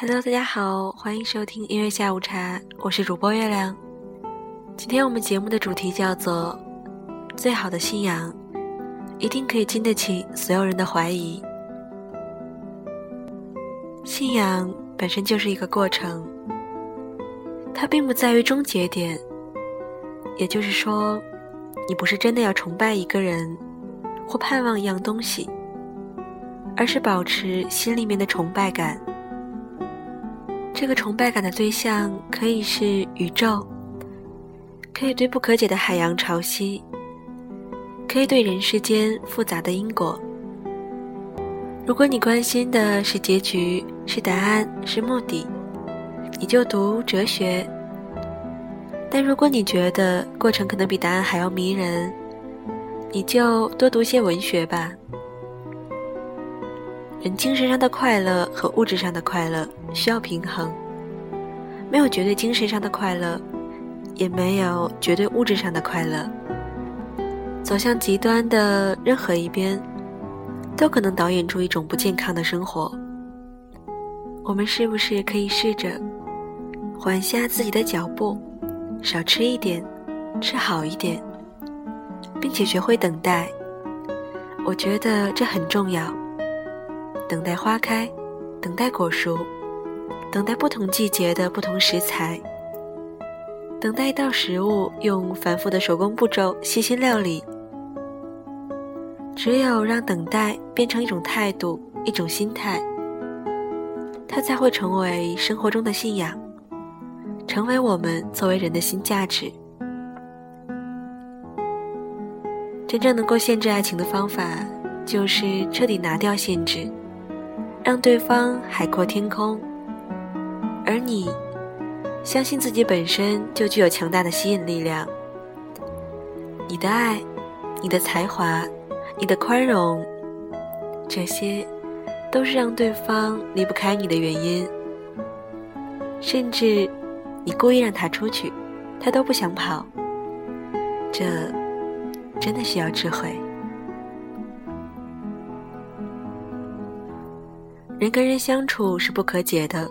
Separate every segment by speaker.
Speaker 1: Hello，大家好，欢迎收听音乐下午茶，我是主播月亮。今天我们节目的主题叫做“最好的信仰，一定可以经得起所有人的怀疑”。信仰本身就是一个过程，它并不在于终结点，也就是说，你不是真的要崇拜一个人或盼望一样东西，而是保持心里面的崇拜感。这个崇拜感的对象可以是宇宙，可以对不可解的海洋潮汐，可以对人世间复杂的因果。如果你关心的是结局、是答案、是目的，你就读哲学；但如果你觉得过程可能比答案还要迷人，你就多读些文学吧。人精神上的快乐和物质上的快乐需要平衡，没有绝对精神上的快乐，也没有绝对物质上的快乐。走向极端的任何一边，都可能导演出一种不健康的生活。我们是不是可以试着缓下自己的脚步，少吃一点，吃好一点，并且学会等待？我觉得这很重要。等待花开，等待果熟，等待不同季节的不同食材，等待一道食物用繁复的手工步骤细心料理。只有让等待变成一种态度、一种心态，它才会成为生活中的信仰，成为我们作为人的新价值。真正能够限制爱情的方法，就是彻底拿掉限制。让对方海阔天空，而你相信自己本身就具有强大的吸引力量。你的爱，你的才华，你的宽容，这些都是让对方离不开你的原因。甚至你故意让他出去，他都不想跑。这真的需要智慧。人跟人相处是不可解的，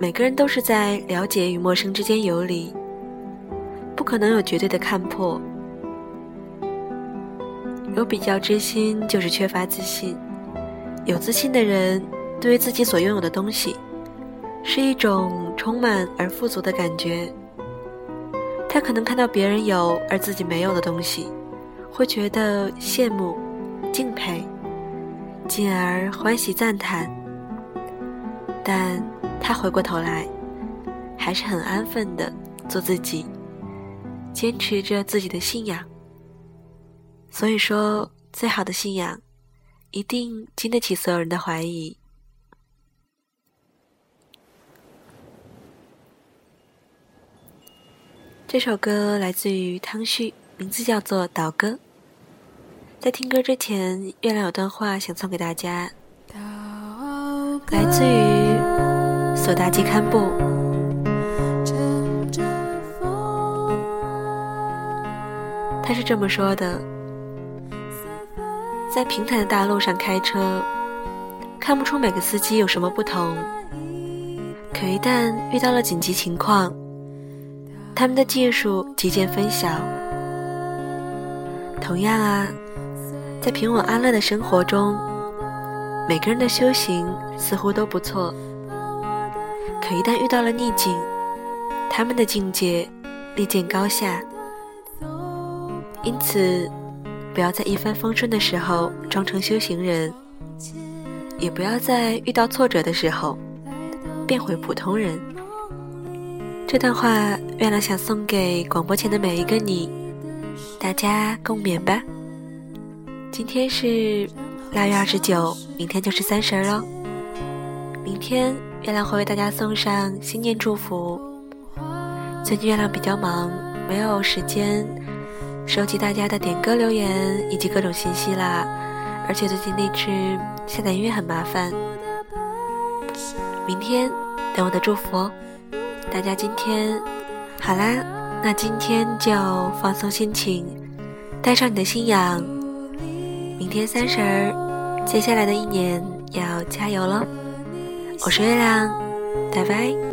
Speaker 1: 每个人都是在了解与陌生之间游离，不可能有绝对的看破。有比较之心就是缺乏自信，有自信的人对于自己所拥有的东西，是一种充满而富足的感觉。他可能看到别人有而自己没有的东西，会觉得羡慕、敬佩。进而欢喜赞叹，但他回过头来，还是很安分的做自己，坚持着自己的信仰。所以说，最好的信仰，一定经得起所有人的怀疑。这首歌来自于汤旭，名字叫做《岛歌》。在听歌之前，月亮有段话想送给大家，来自于索达基堪布。他是这么说的：在平坦的大路上开车，看不出每个司机有什么不同，可一旦遇到了紧急情况，他们的技术极见分晓。同样啊。在平稳安乐的生活中，每个人的修行似乎都不错。可一旦遇到了逆境，他们的境界立见高下。因此，不要在一帆风顺的时候装成修行人，也不要在遇到挫折的时候变回普通人。这段话，月亮想送给广播前的每一个你，大家共勉吧。今天是腊月二十九，明天就是三十喽。明天月亮会为大家送上新年祝福。最近月亮比较忙，没有时间收集大家的点歌留言以及各种信息啦。而且最近荔枝下载音乐很麻烦。明天等我的祝福哦。大家今天好啦，那今天就放松心情，带上你的信仰。明天三十儿，接下来的一年要加油喽！我是月亮，拜拜。